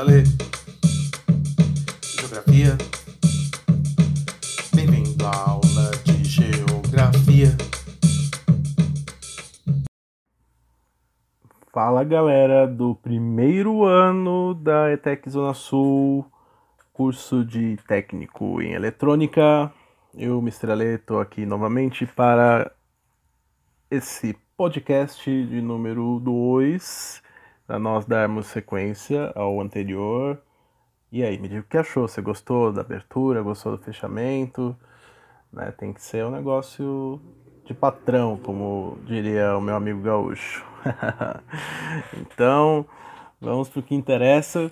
Ale. Geografia. Bem-vindo à aula de Geografia. Fala galera do primeiro ano da ETEC Zona Sul, curso de técnico em eletrônica. Eu, Mr. Ale, estou aqui novamente para esse podcast de número 2, para nós darmos sequência ao anterior. E aí, me diga o que achou? Você gostou da abertura? Gostou do fechamento? Né? Tem que ser um negócio de patrão, como diria o meu amigo gaúcho. então, vamos para o que interessa.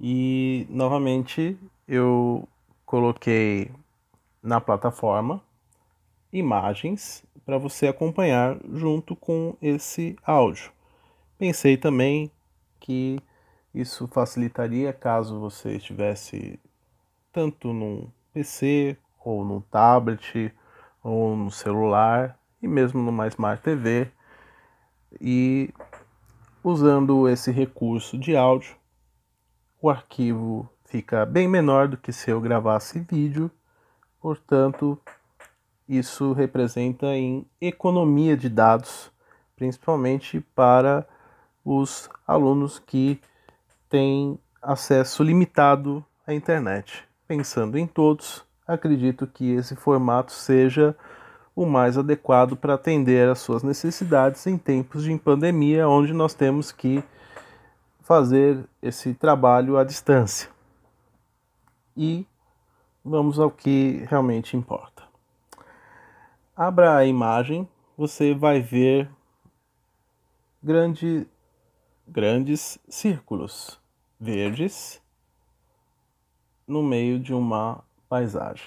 E novamente eu coloquei na plataforma imagens para você acompanhar junto com esse áudio. Pensei também que isso facilitaria caso você estivesse tanto num PC ou num tablet ou no celular e mesmo numa Smart TV e usando esse recurso de áudio, o arquivo fica bem menor do que se eu gravasse vídeo, portanto, isso representa em economia de dados, principalmente para os alunos que têm acesso limitado à internet. Pensando em todos, acredito que esse formato seja o mais adequado para atender às suas necessidades em tempos de pandemia, onde nós temos que fazer esse trabalho à distância. E vamos ao que realmente importa. Abra a imagem, você vai ver grande, grandes círculos verdes no meio de uma paisagem.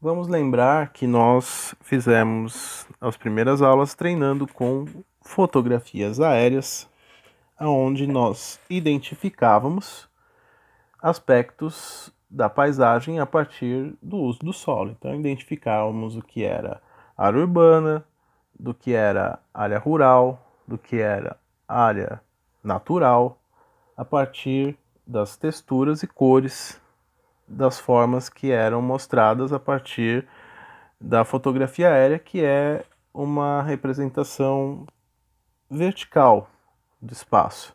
Vamos lembrar que nós fizemos as primeiras aulas treinando com fotografias aéreas, onde nós identificávamos aspectos da paisagem a partir do uso do solo. Então, identificávamos o que era área urbana, do que era área rural, do que era área natural, a partir das texturas e cores das formas que eram mostradas a partir da fotografia aérea, que é uma representação vertical do espaço.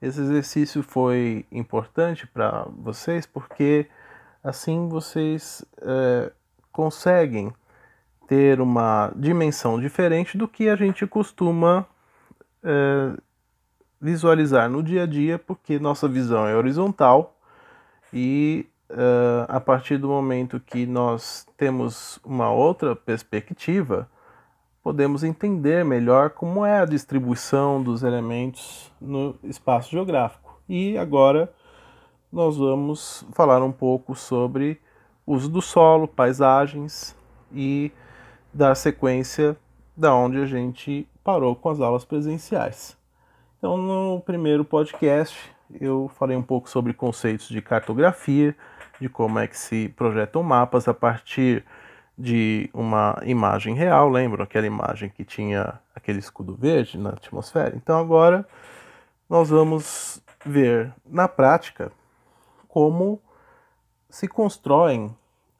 Esse exercício foi importante para vocês porque assim vocês é, conseguem ter uma dimensão diferente do que a gente costuma é, visualizar no dia a dia, porque nossa visão é horizontal e uh, a partir do momento que nós temos uma outra perspectiva, podemos entender melhor como é a distribuição dos elementos no espaço geográfico. E agora nós vamos falar um pouco sobre uso do solo, paisagens e dar sequência da onde a gente parou com as aulas presenciais. Então, no primeiro podcast, eu falei um pouco sobre conceitos de cartografia, de como é que se projetam mapas a partir de uma imagem real, lembram aquela imagem que tinha aquele escudo verde na atmosfera? Então agora nós vamos ver na prática como se constroem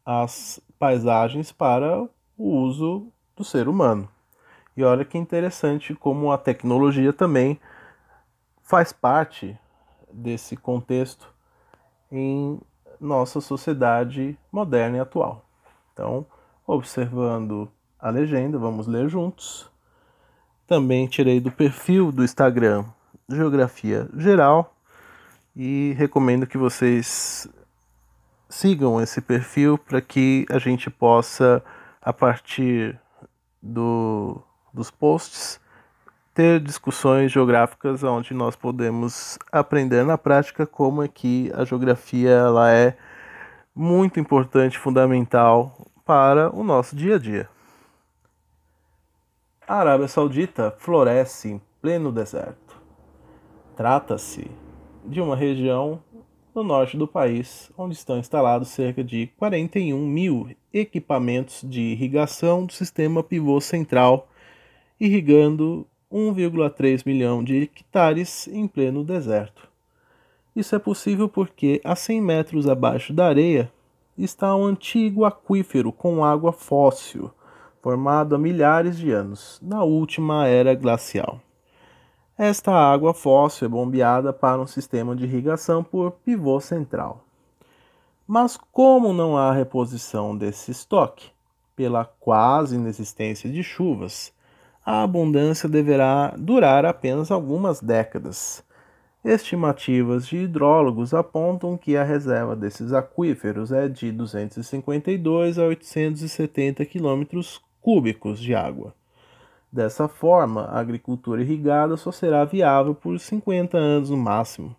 as paisagens para o uso do ser humano. E olha que interessante como a tecnologia também faz parte desse contexto em nossa sociedade moderna e atual. Então, observando a legenda, vamos ler juntos. Também tirei do perfil do Instagram Geografia Geral e recomendo que vocês sigam esse perfil para que a gente possa, a partir do, dos posts, ter discussões geográficas onde nós podemos aprender na prática como é que a geografia ela é muito importante, fundamental para o nosso dia a dia. A Arábia Saudita floresce em pleno deserto. Trata-se de uma região no norte do país, onde estão instalados cerca de 41 mil equipamentos de irrigação do sistema pivô central, irrigando 1,3 milhão de hectares em pleno deserto. Isso é possível porque, a 100 metros abaixo da areia, está um antigo aquífero com água fóssil, formado há milhares de anos, na última era glacial. Esta água fóssil é bombeada para um sistema de irrigação por pivô central. Mas, como não há reposição desse estoque, pela quase inexistência de chuvas, a abundância deverá durar apenas algumas décadas Estimativas de hidrólogos apontam que a reserva desses aquíferos é de 252 a 870 quilômetros cúbicos de água. Dessa forma, a agricultura irrigada só será viável por 50 anos no máximo,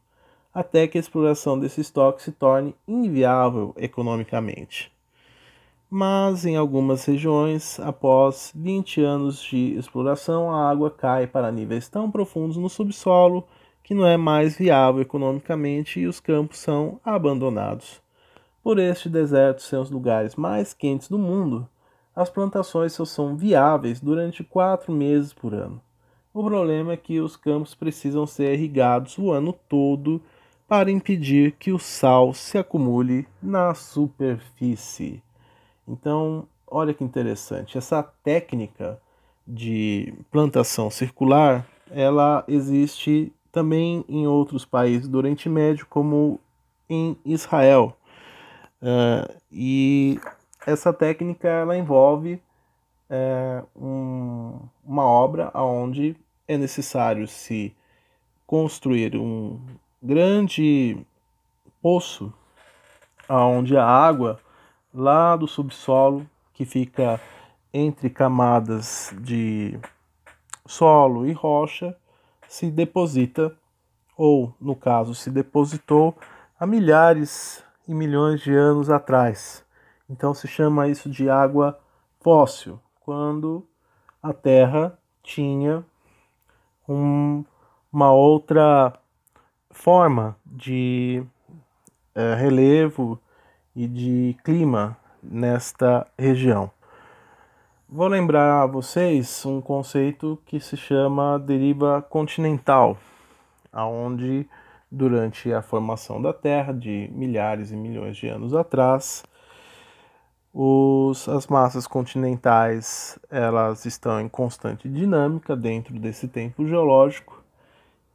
até que a exploração desse estoque se torne inviável economicamente. Mas em algumas regiões, após 20 anos de exploração, a água cai para níveis tão profundos no subsolo que não é mais viável economicamente e os campos são abandonados. Por este deserto ser os lugares mais quentes do mundo, as plantações só são viáveis durante quatro meses por ano. O problema é que os campos precisam ser irrigados o ano todo para impedir que o sal se acumule na superfície. Então, olha que interessante, essa técnica de plantação circular, ela existe também em outros países do Oriente Médio, como em Israel. Uh, e essa técnica ela envolve é, um, uma obra onde é necessário se construir um grande poço onde a água lá do subsolo que fica entre camadas de solo e rocha se deposita, ou, no caso, se depositou há milhares e milhões de anos atrás. Então se chama isso de água fóssil, quando a Terra tinha um, uma outra forma de é, relevo e de clima nesta região. Vou lembrar a vocês um conceito que se chama deriva continental, aonde durante a formação da Terra de milhares e milhões de anos atrás, os, as massas continentais elas estão em constante dinâmica dentro desse tempo geológico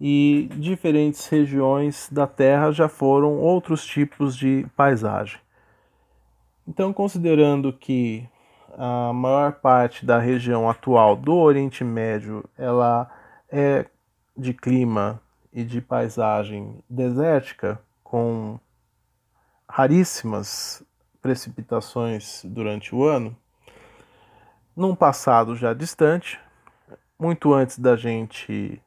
e diferentes regiões da Terra já foram outros tipos de paisagem. Então, considerando que a maior parte da região atual do Oriente Médio ela é de clima e de paisagem desértica, com raríssimas precipitações durante o ano, num passado já distante, muito antes da gente,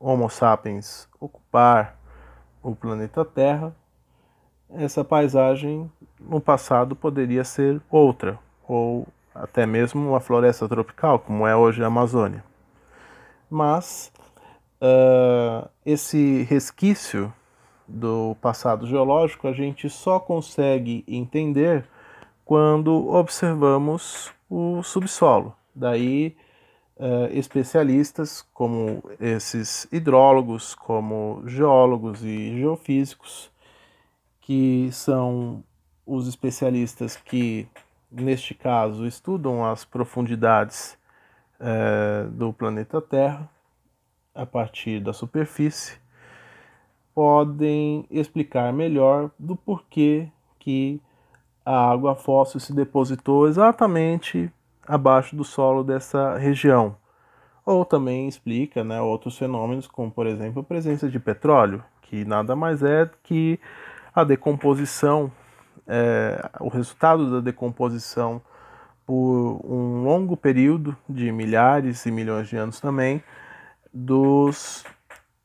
Homo sapiens, ocupar o planeta Terra, essa paisagem no passado poderia ser outra, ou até mesmo uma floresta tropical, como é hoje a Amazônia. Mas uh, esse resquício do passado geológico a gente só consegue entender quando observamos o subsolo. Daí, uh, especialistas como esses hidrólogos, como geólogos e geofísicos, que são os especialistas que neste caso, estudam as profundidades é, do planeta Terra a partir da superfície, podem explicar melhor do porquê que a água fóssil se depositou exatamente abaixo do solo dessa região. Ou também explica né, outros fenômenos, como por exemplo a presença de petróleo, que nada mais é que a decomposição é, o resultado da decomposição por um longo período de milhares e milhões de anos também dos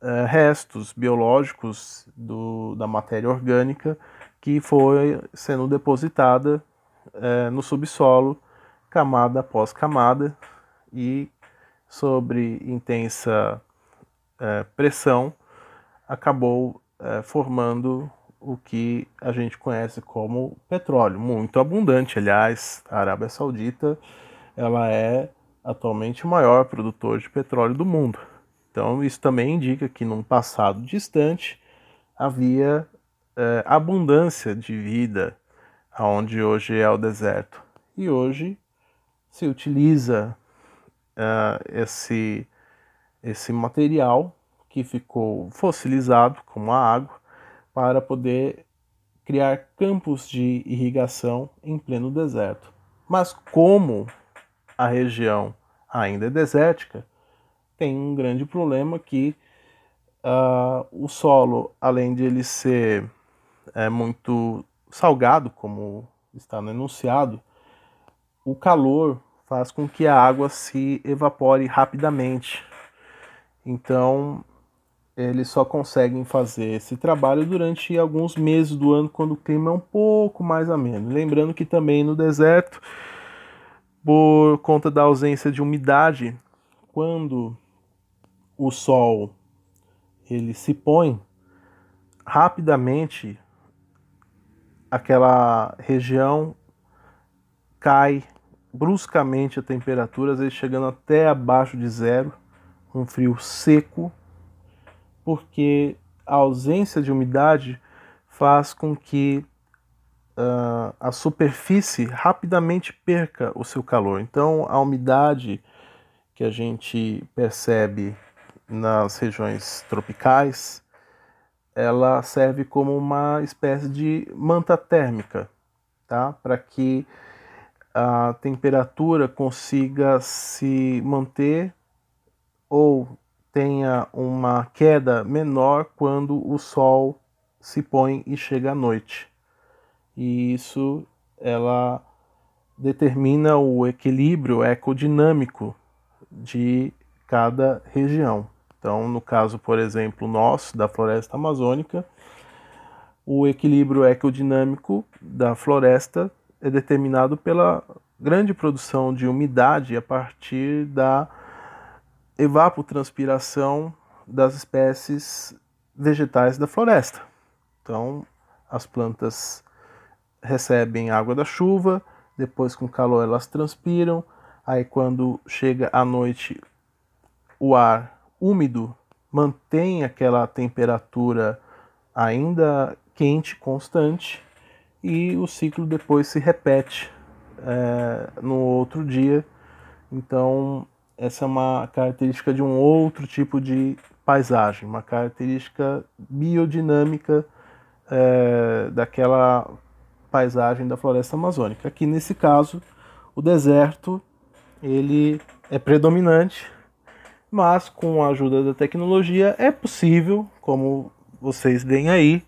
é, restos biológicos do, da matéria orgânica que foi sendo depositada é, no subsolo camada após camada e sobre intensa é, pressão acabou é, formando o que a gente conhece como petróleo, muito abundante. Aliás, a Arábia Saudita ela é atualmente o maior produtor de petróleo do mundo. Então, isso também indica que num passado distante, havia é, abundância de vida aonde hoje é o deserto. E hoje se utiliza uh, esse, esse material que ficou fossilizado, como a água, para poder criar campos de irrigação em pleno deserto. Mas como a região ainda é desértica, tem um grande problema que uh, o solo, além de ele ser é, muito salgado, como está no enunciado, o calor faz com que a água se evapore rapidamente. Então, eles só conseguem fazer esse trabalho durante alguns meses do ano, quando o clima é um pouco mais ameno. Lembrando que também no deserto, por conta da ausência de umidade, quando o sol ele se põe rapidamente aquela região cai bruscamente a temperatura, às vezes chegando até abaixo de zero, um frio seco, porque a ausência de umidade faz com que uh, a superfície rapidamente perca o seu calor. Então, a umidade que a gente percebe nas regiões tropicais, ela serve como uma espécie de manta térmica, tá? Para que a temperatura consiga se manter ou tenha uma queda menor quando o sol se põe e chega à noite. E isso ela determina o equilíbrio ecodinâmico de cada região. Então, no caso, por exemplo, nosso da floresta amazônica, o equilíbrio ecodinâmico da floresta é determinado pela grande produção de umidade a partir da evapotranspiração das espécies vegetais da floresta. Então, as plantas recebem água da chuva, depois com calor elas transpiram, aí quando chega a noite o ar úmido mantém aquela temperatura ainda quente, constante, e o ciclo depois se repete é, no outro dia. Então, essa é uma característica de um outro tipo de paisagem, uma característica biodinâmica é, daquela paisagem da floresta amazônica. Aqui nesse caso, o deserto ele é predominante, mas com a ajuda da tecnologia é possível, como vocês veem aí,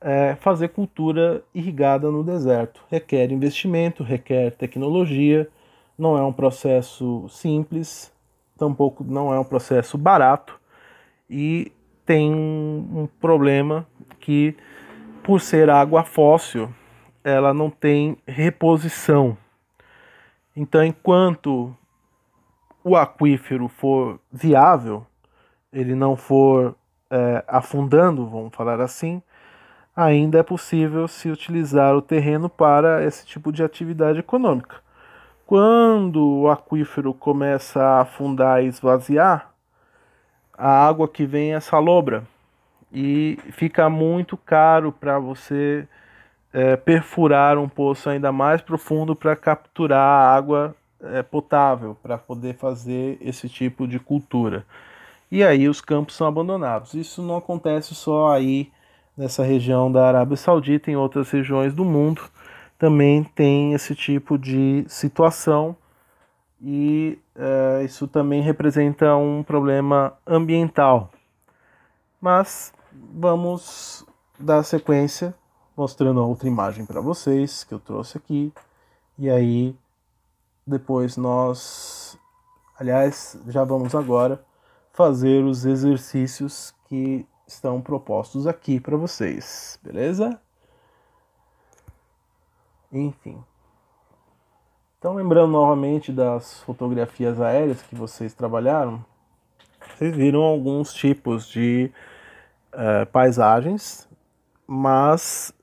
é, fazer cultura irrigada no deserto. Requer investimento, requer tecnologia, não é um processo simples, tampouco não é um processo barato e tem um problema que, por ser água fóssil, ela não tem reposição. Então, enquanto o aquífero for viável, ele não for é, afundando, vamos falar assim, ainda é possível se utilizar o terreno para esse tipo de atividade econômica. Quando o aquífero começa a afundar e esvaziar, a água que vem é salobra e fica muito caro para você é, perfurar um poço ainda mais profundo para capturar água é, potável para poder fazer esse tipo de cultura. E aí os campos são abandonados. Isso não acontece só aí nessa região da Arábia Saudita, em outras regiões do mundo, também tem esse tipo de situação e é, isso também representa um problema ambiental. Mas vamos dar sequência mostrando outra imagem para vocês que eu trouxe aqui. E aí depois nós, aliás, já vamos agora fazer os exercícios que estão propostos aqui para vocês, beleza? Enfim. Então, lembrando novamente das fotografias aéreas que vocês trabalharam, vocês viram alguns tipos de uh, paisagens, mas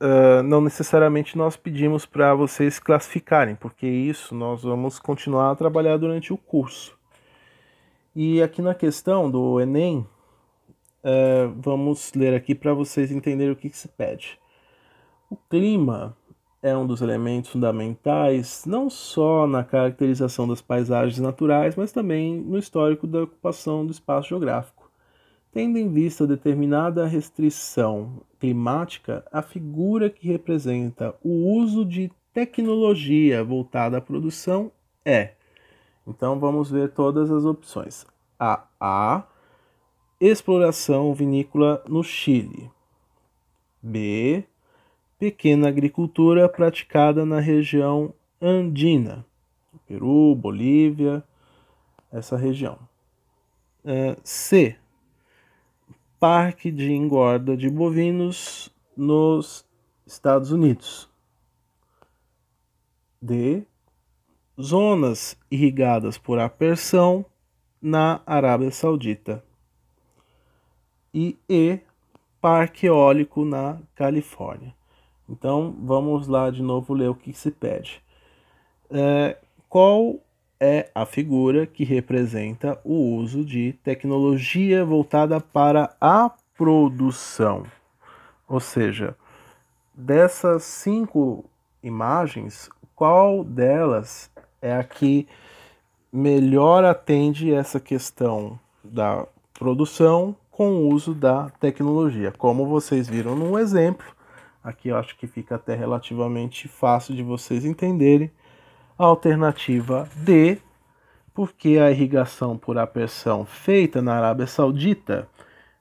uh, não necessariamente nós pedimos para vocês classificarem, porque isso nós vamos continuar a trabalhar durante o curso. E aqui na questão do Enem, é, vamos ler aqui para vocês entenderem o que, que se pede. O clima é um dos elementos fundamentais não só na caracterização das paisagens naturais, mas também no histórico da ocupação do espaço geográfico. Tendo em vista determinada restrição climática, a figura que representa o uso de tecnologia voltada à produção é. Então vamos ver todas as opções. A. A. Exploração vinícola no Chile. B pequena agricultura praticada na região andina, Peru, Bolívia, essa região. É, C. Parque de engorda de bovinos nos Estados Unidos. D. Zonas irrigadas por apersão na Arábia Saudita. E E. Parque eólico na Califórnia. Então vamos lá de novo ler o que se pede. É, qual é a figura que representa o uso de tecnologia voltada para a produção? Ou seja, dessas cinco imagens, qual delas é a que melhor atende essa questão da produção com o uso da tecnologia? Como vocês viram no exemplo, Aqui eu acho que fica até relativamente fácil de vocês entenderem. A alternativa D, porque a irrigação por apersão feita na Arábia Saudita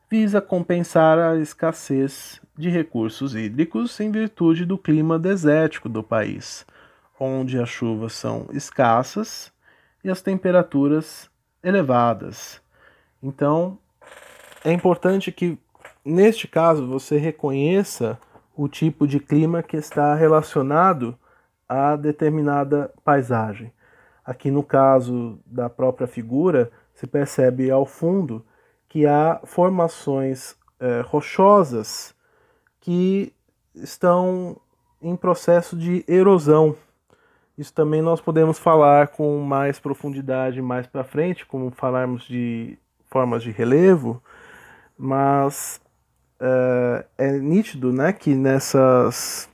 visa compensar a escassez de recursos hídricos em virtude do clima desértico do país, onde as chuvas são escassas e as temperaturas elevadas. Então, é importante que neste caso você reconheça o tipo de clima que está relacionado a determinada paisagem. Aqui no caso da própria figura, se percebe ao fundo que há formações é, rochosas que estão em processo de erosão. Isso também nós podemos falar com mais profundidade mais para frente, como falarmos de formas de relevo, mas é, é nítido né, que nessas,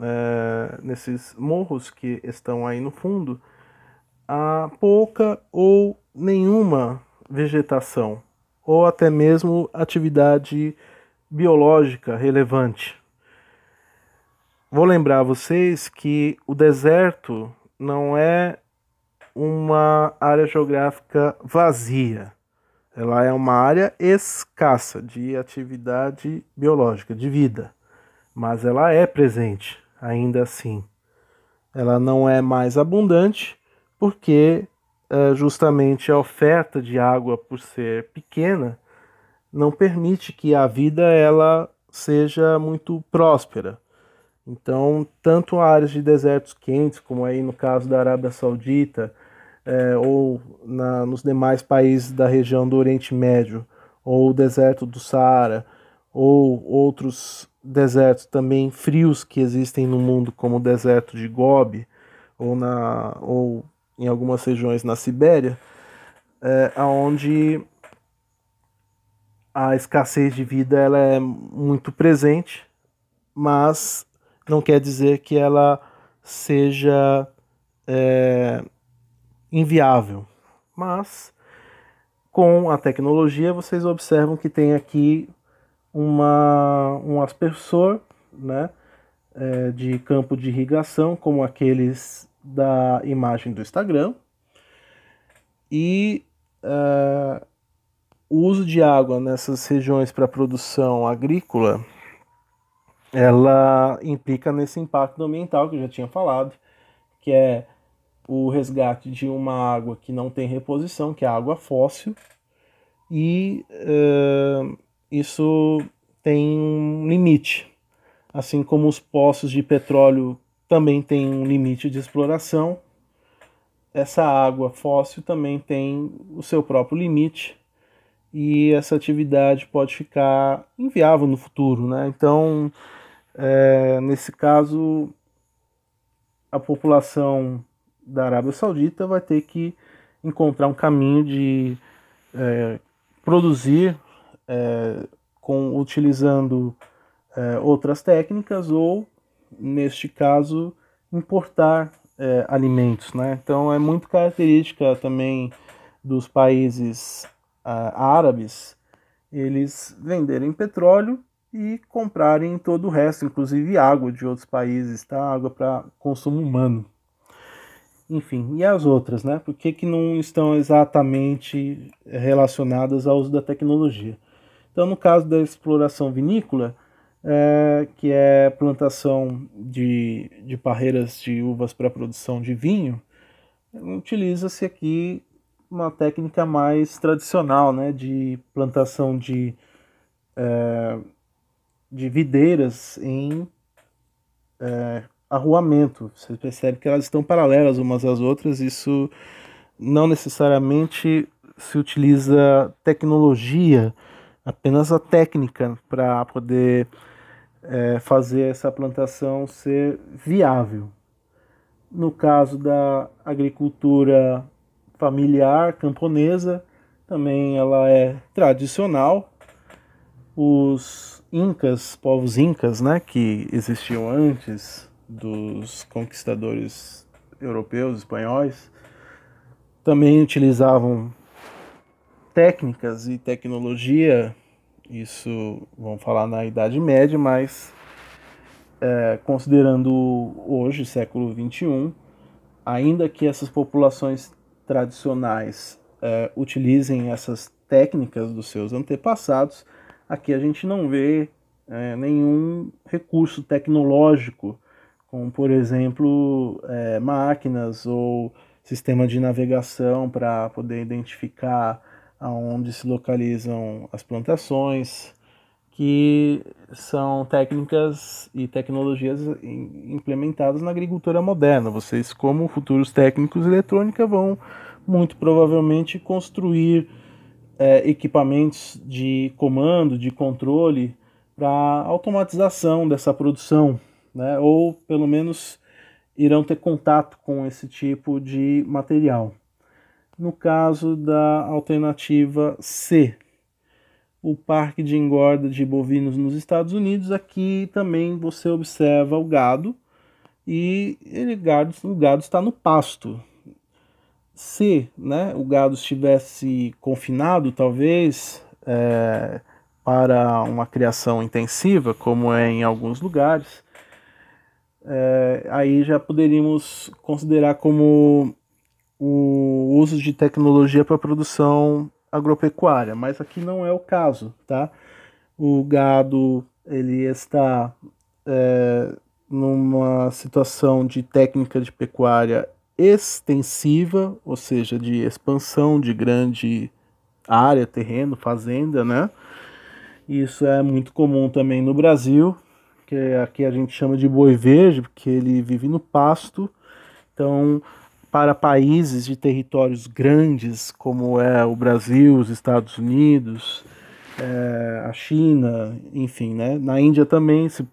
é, nesses morros que estão aí no fundo há pouca ou nenhuma vegetação, ou até mesmo atividade biológica relevante. Vou lembrar vocês que o deserto não é uma área geográfica vazia. Ela é uma área escassa de atividade biológica, de vida, mas ela é presente, ainda assim. Ela não é mais abundante porque é, justamente a oferta de água, por ser pequena, não permite que a vida ela seja muito próspera. Então, tanto áreas de desertos quentes, como aí no caso da Arábia Saudita, é, ou na, nos demais países da região do Oriente Médio, ou o deserto do Saara, ou outros desertos também frios que existem no mundo, como o deserto de Gobi, ou, na, ou em algumas regiões na Sibéria, é, onde a escassez de vida ela é muito presente, mas não quer dizer que ela seja é, inviável. Mas com a tecnologia vocês observam que tem aqui uma, um aspersor né, é, de campo de irrigação, como aqueles da imagem do Instagram. E é, o uso de água nessas regiões para produção agrícola ela implica nesse impacto ambiental que eu já tinha falado, que é o resgate de uma água que não tem reposição, que é água fóssil, e uh, isso tem um limite. Assim como os poços de petróleo também têm um limite de exploração, essa água fóssil também tem o seu próprio limite e essa atividade pode ficar inviável no futuro. Né? Então, é, nesse caso, a população da Arábia Saudita vai ter que encontrar um caminho de é, produzir é, com, utilizando é, outras técnicas ou, neste caso, importar é, alimentos. Né? Então é muito característica também dos países árabes eles venderem petróleo e comprarem todo o resto, inclusive água de outros países, tá? água para consumo humano. Enfim, e as outras, né? Por que, que não estão exatamente relacionadas ao uso da tecnologia? Então, no caso da exploração vinícola, é, que é plantação de, de parreiras de uvas para produção de vinho, utiliza-se aqui uma técnica mais tradicional, né, de plantação de, é, de videiras em é, arruamento. Você percebe que elas estão paralelas umas às outras, isso não necessariamente se utiliza tecnologia, apenas a técnica para poder é, fazer essa plantação ser viável. No caso da agricultura familiar camponesa, também ela é tradicional. Os incas, povos incas, né, que existiam antes dos conquistadores europeus, espanhóis, também utilizavam técnicas e tecnologia, isso vamos falar na Idade Média, mas é, considerando hoje, século XXI, ainda que essas populações tradicionais é, utilizem essas técnicas dos seus antepassados, aqui a gente não vê é, nenhum recurso tecnológico, como por exemplo é, máquinas ou sistema de navegação para poder identificar aonde se localizam as plantações, que são técnicas e tecnologias implementadas na agricultura moderna. Vocês, como futuros técnicos de eletrônica, vão muito provavelmente construir é, equipamentos de comando, de controle para automatização dessa produção, né? ou pelo menos irão ter contato com esse tipo de material. No caso da alternativa C, o parque de engorda de bovinos nos Estados Unidos, aqui também você observa o gado e ele, gado, o gado está no pasto. Se né, o gado estivesse confinado, talvez, é, para uma criação intensiva, como é em alguns lugares, é, aí já poderíamos considerar como o uso de tecnologia para produção agropecuária, mas aqui não é o caso, tá? O gado ele está é, numa situação de técnica de pecuária extensiva, ou seja, de expansão de grande área, terreno, fazenda, né? Isso é muito comum também no Brasil, que aqui a gente chama de boi verde, porque ele vive no pasto. Então, para países de territórios grandes, como é o Brasil, os Estados Unidos, é, a China, enfim, né? Na Índia também se,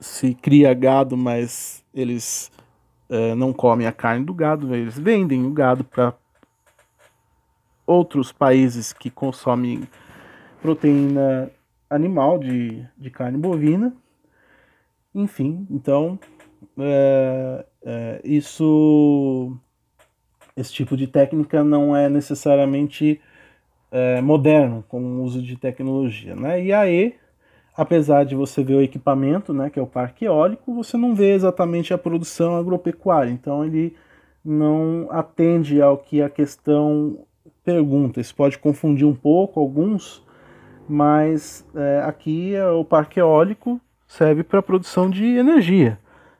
se cria gado, mas eles é, não comem a carne do gado, eles vendem o gado para outros países que consomem proteína animal de, de carne bovina. Enfim, então é, é, isso esse tipo de técnica não é necessariamente é, moderno com o uso de tecnologia. Né? E aí, apesar de você ver o equipamento, né, que é o parque eólico, você não vê exatamente a produção agropecuária. Então ele não atende ao que a questão pergunta. Isso pode confundir um pouco alguns, mas é, aqui é o parque eólico serve para produção de energia.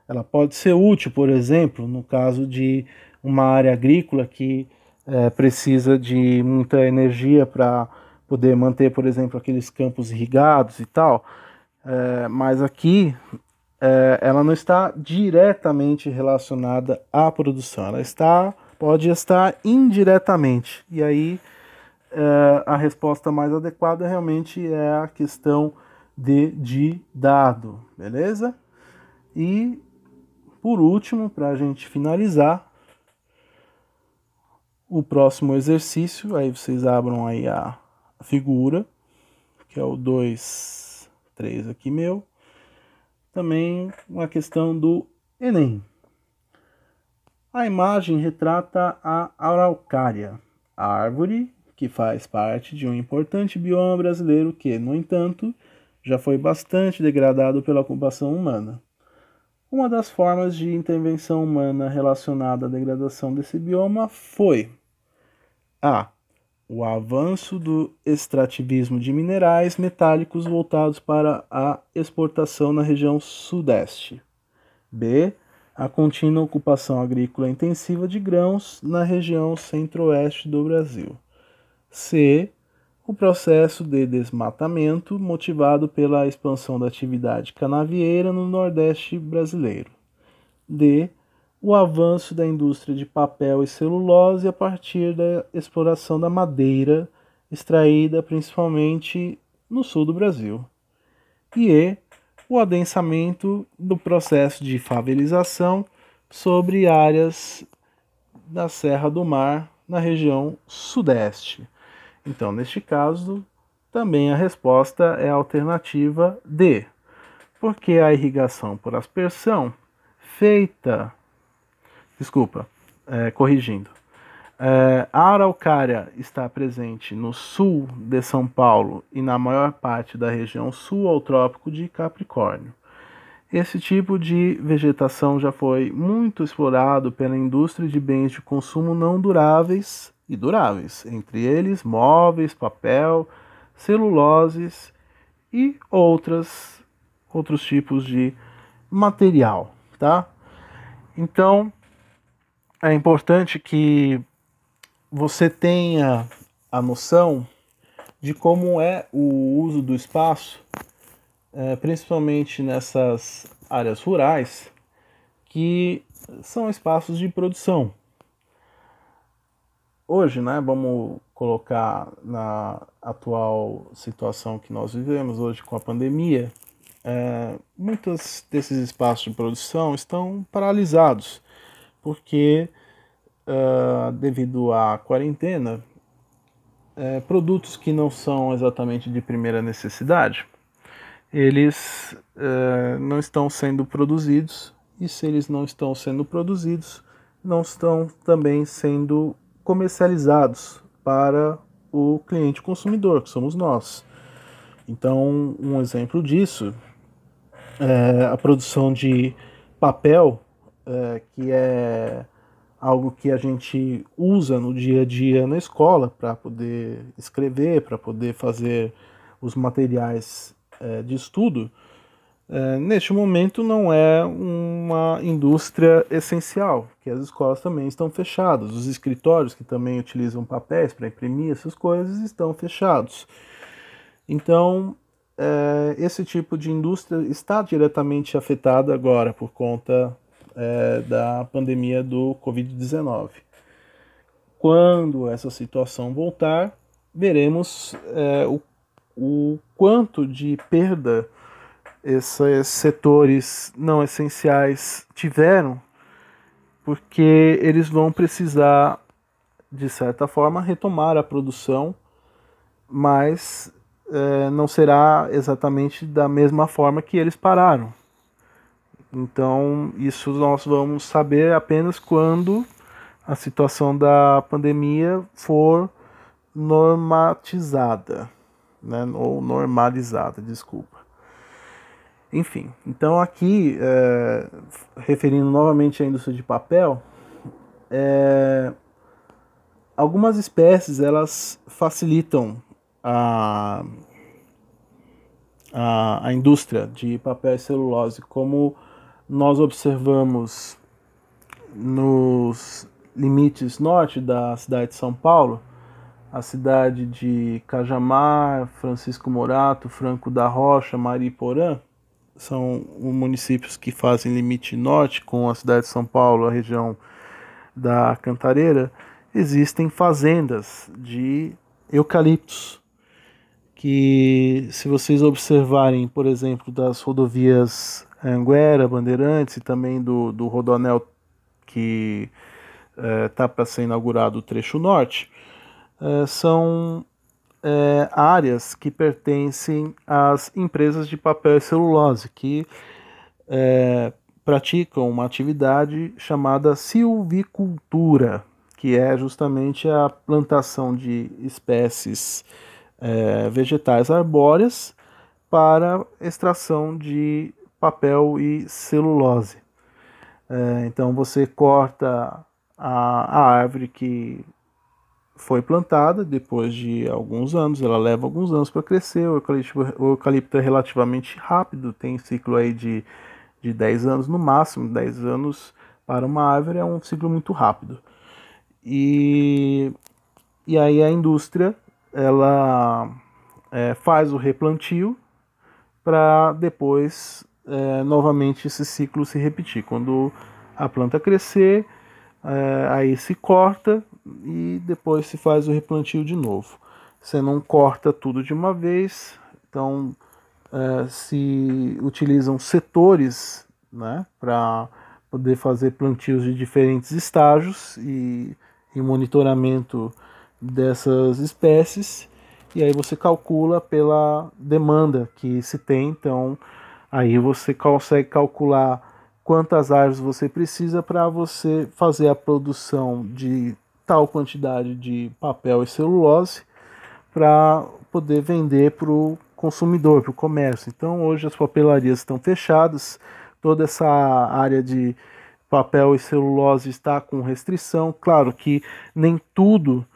Ela pode ser útil, por exemplo, no caso de uma área agrícola que é, precisa de muita energia para poder manter, por exemplo, aqueles campos irrigados e tal. É, mas aqui é, ela não está diretamente relacionada à produção, ela está pode estar indiretamente. E aí é, a resposta mais adequada realmente é a questão de, de dado, beleza? E por último, para a gente finalizar, o próximo exercício, aí vocês abram aí a figura, que é o 2, 3 aqui meu. Também uma questão do Enem. A imagem retrata a araucária, a árvore que faz parte de um importante bioma brasileiro que, no entanto, já foi bastante degradado pela ocupação humana. Uma das formas de intervenção humana relacionada à degradação desse bioma foi a. O avanço do extrativismo de minerais metálicos voltados para a exportação na região sudeste. B a contínua ocupação agrícola intensiva de grãos na região centro-oeste do Brasil. C. O processo de desmatamento motivado pela expansão da atividade canavieira no Nordeste brasileiro. D. O avanço da indústria de papel e celulose a partir da exploração da madeira, extraída principalmente no sul do Brasil. E E o adensamento do processo de favelização sobre áreas da Serra do Mar na região sudeste. Então, neste caso, também a resposta é a alternativa D, porque a irrigação por aspersão feita, desculpa, é, corrigindo, é, a araucária está presente no sul de São Paulo e na maior parte da região sul ao Trópico de Capricórnio. Esse tipo de vegetação já foi muito explorado pela indústria de bens de consumo não duráveis e duráveis, entre eles móveis, papel, celuloses e outras outros tipos de material, tá? Então, é importante que você tenha a noção de como é o uso do espaço, é, principalmente nessas áreas rurais, que são espaços de produção. Hoje, né, vamos colocar na atual situação que nós vivemos hoje com a pandemia, é, muitos desses espaços de produção estão paralisados, porque devido à quarentena, é, produtos que não são exatamente de primeira necessidade, eles uh, não estão sendo produzidos e se eles não estão sendo produzidos, não estão também sendo comercializados para o cliente consumidor, que somos nós. Então, um exemplo disso é a produção de papel, é, que é algo que a gente usa no dia a dia na escola para poder escrever, para poder fazer os materiais é, de estudo, é, neste momento não é uma indústria essencial, que as escolas também estão fechadas, os escritórios que também utilizam papéis para imprimir essas coisas estão fechados. Então, é, esse tipo de indústria está diretamente afetada agora por conta é, da pandemia do Covid-19. Quando essa situação voltar, veremos o, o quanto de perda esses setores não essenciais tiveram, porque eles vão precisar, de certa forma, retomar a produção, mas é, não será exatamente da mesma forma que eles pararam. Então, isso nós vamos saber apenas quando a situação da pandemia for normatizada, né? ou normalizada, desculpa. Enfim, então aqui, é, referindo novamente à indústria de papel, é, algumas espécies elas facilitam a, a, a indústria de papel e celulose, como nós observamos nos limites norte da cidade de São Paulo, a cidade de Cajamar, Francisco Morato, Franco da Rocha, Mariporã, são os municípios que fazem limite norte com a cidade de São Paulo, a região da Cantareira, existem fazendas de eucaliptos que se vocês observarem, por exemplo, das rodovias Anguera, Bandeirantes e também do, do Rodoanel que está eh, é, para ser inaugurado o trecho norte, é, são é, áreas que pertencem às empresas de papel e celulose, que é, praticam uma atividade chamada silvicultura, que é justamente a plantação de espécies é, vegetais arbóreas para extração de papel e celulose. É, então você corta a, a árvore que foi plantada depois de alguns anos, ela leva alguns anos para crescer. O eucalipto, o eucalipto, é relativamente rápido, tem ciclo aí de, de 10 anos no máximo, 10 anos para uma árvore é um ciclo muito rápido. E, e aí a indústria ela é, faz o replantio para depois é, novamente esse ciclo se repetir. Quando a planta crescer, é, aí se corta e depois se faz o replantio de novo. Você não corta tudo de uma vez, então é, se utilizam setores né, para poder fazer plantios de diferentes estágios e, e monitoramento dessas espécies e aí você calcula pela demanda que se tem, então aí você consegue calcular quantas árvores você precisa para você fazer a produção de tal quantidade de papel e celulose para poder vender para o consumidor, para o comércio. Então hoje as papelarias estão fechadas, toda essa área de papel e celulose está com restrição. Claro que nem tudo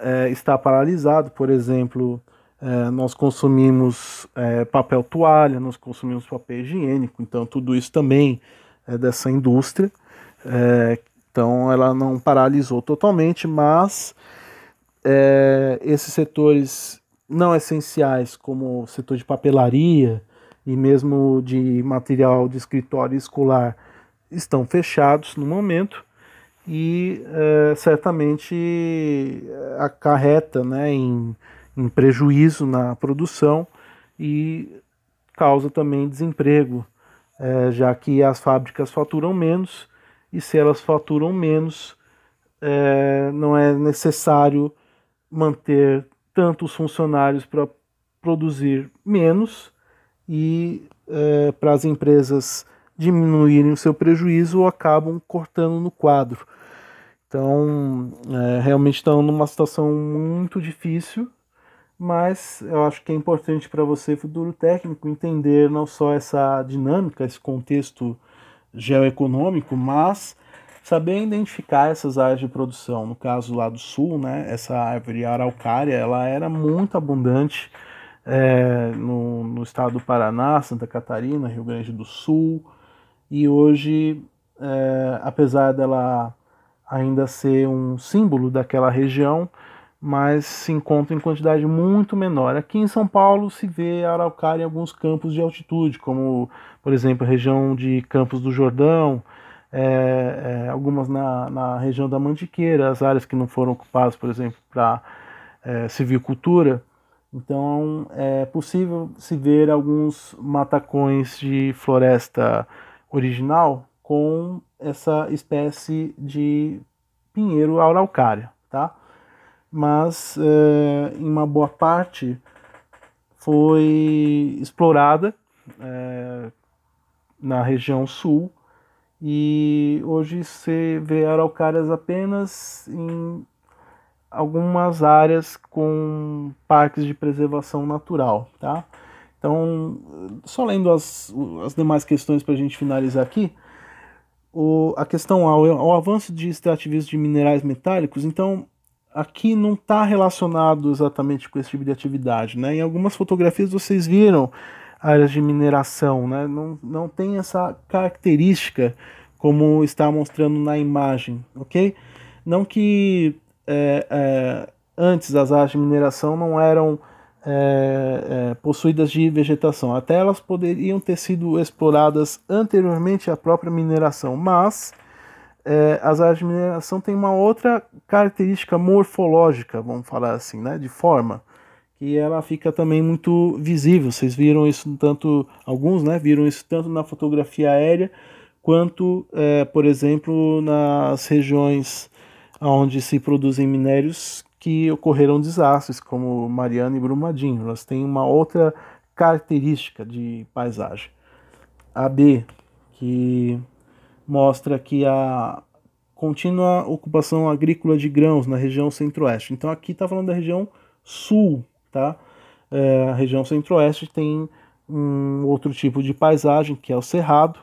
é, está paralisado, por exemplo, é, nós consumimos é, papel toalha, nós consumimos papel higiênico, então tudo isso também é, dessa indústria. É, então ela não paralisou totalmente, mas é, esses setores não essenciais, como o setor de papelaria e mesmo de material de escritório escolar, estão fechados no momento e é, certamente acarreta né, em, em prejuízo na produção e causa também desemprego é, já que as fábricas faturam menos e se elas faturam menos, é, não é necessário manter tantos funcionários para produzir menos e é, para as empresas diminuírem o seu prejuízo ou acabam cortando no quadro. Então, é, realmente estão numa situação muito difícil mas eu acho que é importante para você, futuro técnico, entender não só essa dinâmica, esse contexto geoeconômico, mas saber identificar essas áreas de produção. No caso lá do sul, né, essa árvore araucária, ela era muito abundante é, no, no estado do Paraná, Santa Catarina, Rio Grande do Sul, e hoje, é, apesar dela ainda ser um símbolo daquela região, mas se encontra em quantidade muito menor. Aqui em São Paulo se vê araucária em alguns campos de altitude, como, por exemplo, a região de Campos do Jordão, é, é, algumas na, na região da Mantiqueira, as áreas que não foram ocupadas, por exemplo, para é, civicultura. Então é possível se ver alguns matacões de floresta original com essa espécie de pinheiro araucária, tá? Mas é, em uma boa parte foi explorada é, na região sul e hoje se vê araucárias apenas em algumas áreas com parques de preservação natural, tá? Então, só lendo as, as demais questões para a gente finalizar aqui, o, a questão ao, ao avanço de extrativismo de minerais metálicos, então aqui não está relacionado exatamente com esse tipo de atividade. Né? Em algumas fotografias vocês viram áreas de mineração, né? não, não tem essa característica como está mostrando na imagem, ok? Não que é, é, antes as áreas de mineração não eram é, é possuídas de vegetação, até elas poderiam ter sido exploradas anteriormente à própria mineração, mas é, as áreas de mineração têm uma outra característica morfológica, vamos falar assim, né, de forma, que ela fica também muito visível. Vocês viram isso tanto, alguns, né, viram isso tanto na fotografia aérea quanto, é, por exemplo, nas regiões onde se produzem minérios que ocorreram desastres, como Mariana e Brumadinho. Elas têm uma outra característica de paisagem. A B, que mostra que a contínua ocupação agrícola de grãos na região centro-oeste. Então aqui está falando da região sul, tá? É, a região centro-oeste tem um outro tipo de paisagem, que é o cerrado.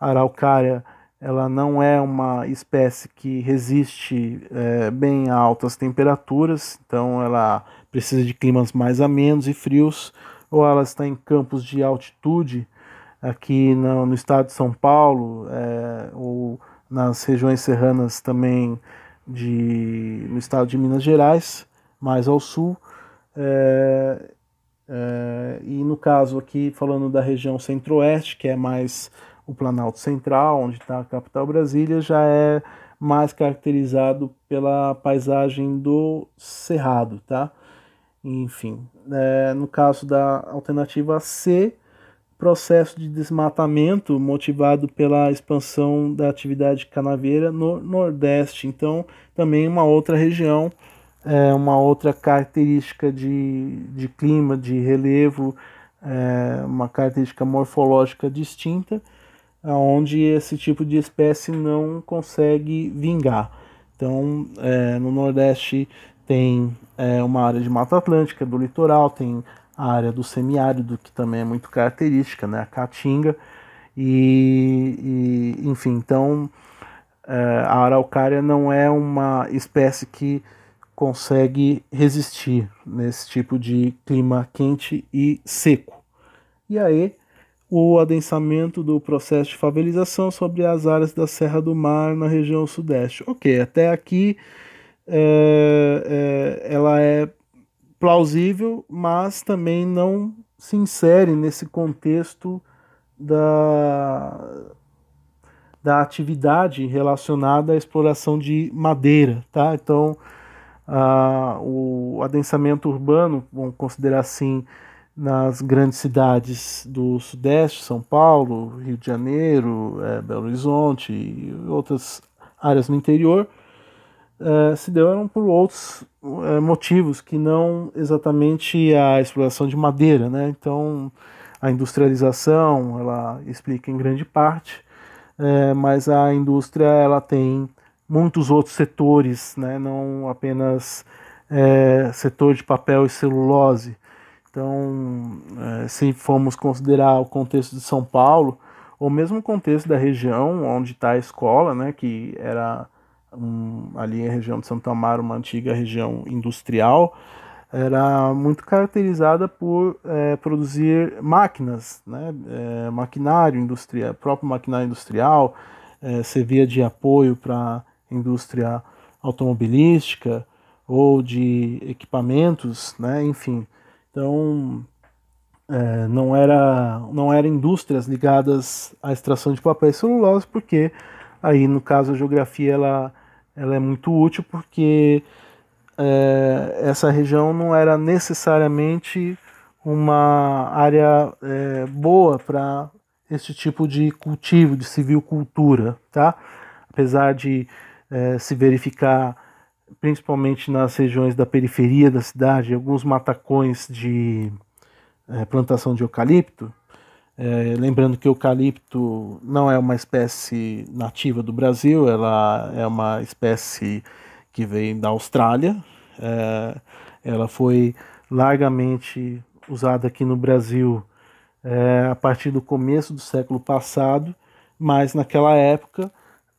A araucária ela não é uma espécie que resiste é, bem a altas temperaturas, então ela precisa de climas mais amenos e frios, ou ela está em campos de altitude, aqui no, no estado de São Paulo, é, ou nas regiões serranas também de, no estado de Minas Gerais, mais ao sul. É, é, e no caso aqui, falando da região centro-oeste, que é mais o Planalto Central, onde está a capital Brasília, já é mais caracterizado pela paisagem do Cerrado, tá? Enfim, é, no caso da alternativa C, processo de desmatamento motivado pela expansão da atividade canaveira no Nordeste. Então, também uma outra região, é, uma outra característica de, de clima, de relevo, é, uma característica morfológica distinta onde esse tipo de espécie não consegue vingar. Então, é, no Nordeste tem é, uma área de Mata Atlântica, do litoral, tem a área do semiárido, que também é muito característica, né, a caatinga, e, e enfim, então é, a araucária não é uma espécie que consegue resistir nesse tipo de clima quente e seco. E aí, o adensamento do processo de favelização sobre as áreas da Serra do Mar na região sudeste. Ok, até aqui é, é, ela é plausível, mas também não se insere nesse contexto da, da atividade relacionada à exploração de madeira, tá? Então, a, o adensamento urbano, vamos considerar assim, nas grandes cidades do Sudeste, São Paulo, Rio de Janeiro, é, Belo Horizonte e outras áreas no interior, é, se deram por outros é, motivos que não exatamente a exploração de madeira, né? Então, a industrialização, ela explica em grande parte, é, mas a indústria ela tem muitos outros setores, né? Não apenas setor de papel e celulose, então, se formos considerar o contexto de São Paulo, ou mesmo o contexto da região onde está a escola, né, que era um, ali a região de Santo Amaro, uma antiga região industrial, era muito caracterizada por é, produzir máquinas, né, é, maquinário industrial, próprio maquinário industrial, é, servia de apoio para a indústria automobilística ou de equipamentos, né, enfim. Então, é, não era não eram indústrias ligadas à extração de papel e celulose, porque aí no caso a geografia ela, ela é muito útil porque é, essa região não era necessariamente uma área é, boa para esse tipo de cultivo, de civilcultura, tá? Apesar de é, se verificar principalmente nas regiões da periferia da cidade, alguns matacões de é, plantação de eucalipto. É, lembrando que o eucalipto não é uma espécie nativa do Brasil, ela é uma espécie que vem da Austrália. É, ela foi largamente usada aqui no Brasil é, a partir do começo do século passado, mas naquela época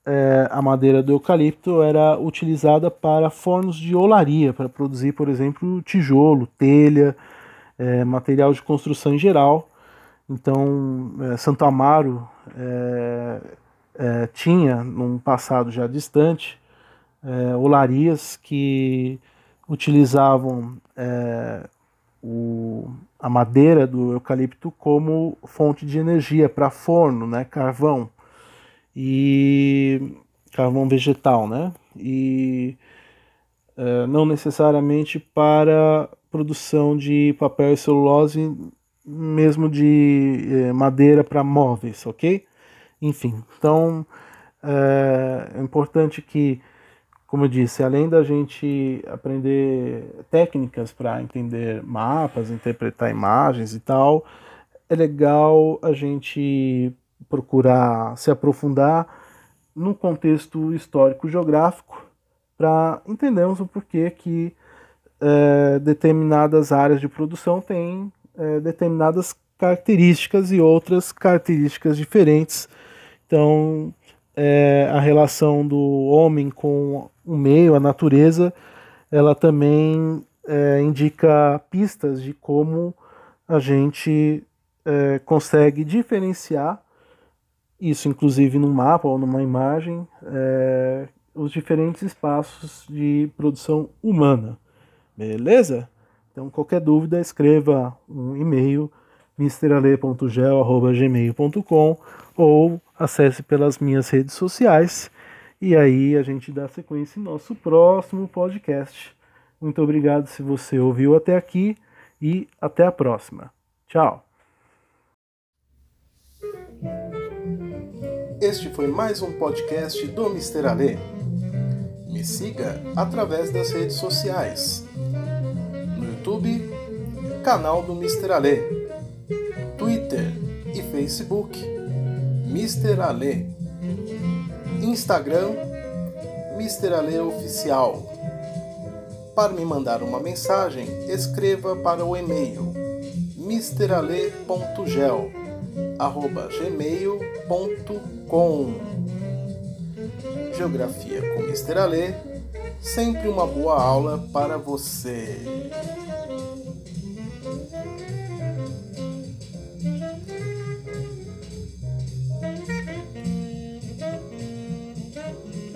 é, a madeira do eucalipto era utilizada para fornos de olaria, para produzir, por exemplo, tijolo, telha, é, material de construção em geral. Então, é, Santo Amaro é, é, tinha, num passado já distante, é, olarias que utilizavam o, a madeira do eucalipto como fonte de energia para forno, né, carvão e carvão vegetal, né? E é, não necessariamente para produção de papel e celulose, mesmo de é, madeira para móveis, ok? Enfim, então é, é importante que como eu disse, além da gente aprender técnicas para entender mapas, interpretar imagens e tal, é legal a gente procurar se aprofundar no contexto histórico-geográfico para entendermos o porquê que é, determinadas áreas de produção têm é, determinadas características e outras características diferentes. Então, é, a relação do homem com o meio, a natureza, ela também é, indica pistas de como a gente é, consegue diferenciar isso, inclusive num mapa ou numa imagem, é, os diferentes espaços de produção humana. Beleza? Então, qualquer dúvida, escreva um e-mail misterale.gel.gmail.com ou acesse pelas minhas redes sociais e aí a gente dá sequência em nosso próximo podcast. Muito obrigado se você ouviu até aqui e até a próxima. Tchau! Este foi mais um podcast do Mister Ale. Me siga através das redes sociais. YouTube, canal do Mister Ale. Twitter e Facebook, Mister Ale. Instagram, Mister Ale Oficial. Para me mandar uma mensagem, escreva para o e-mail misterale.gel@gmail.com. Geografia com Mister Ale, sempre uma boa aula para você.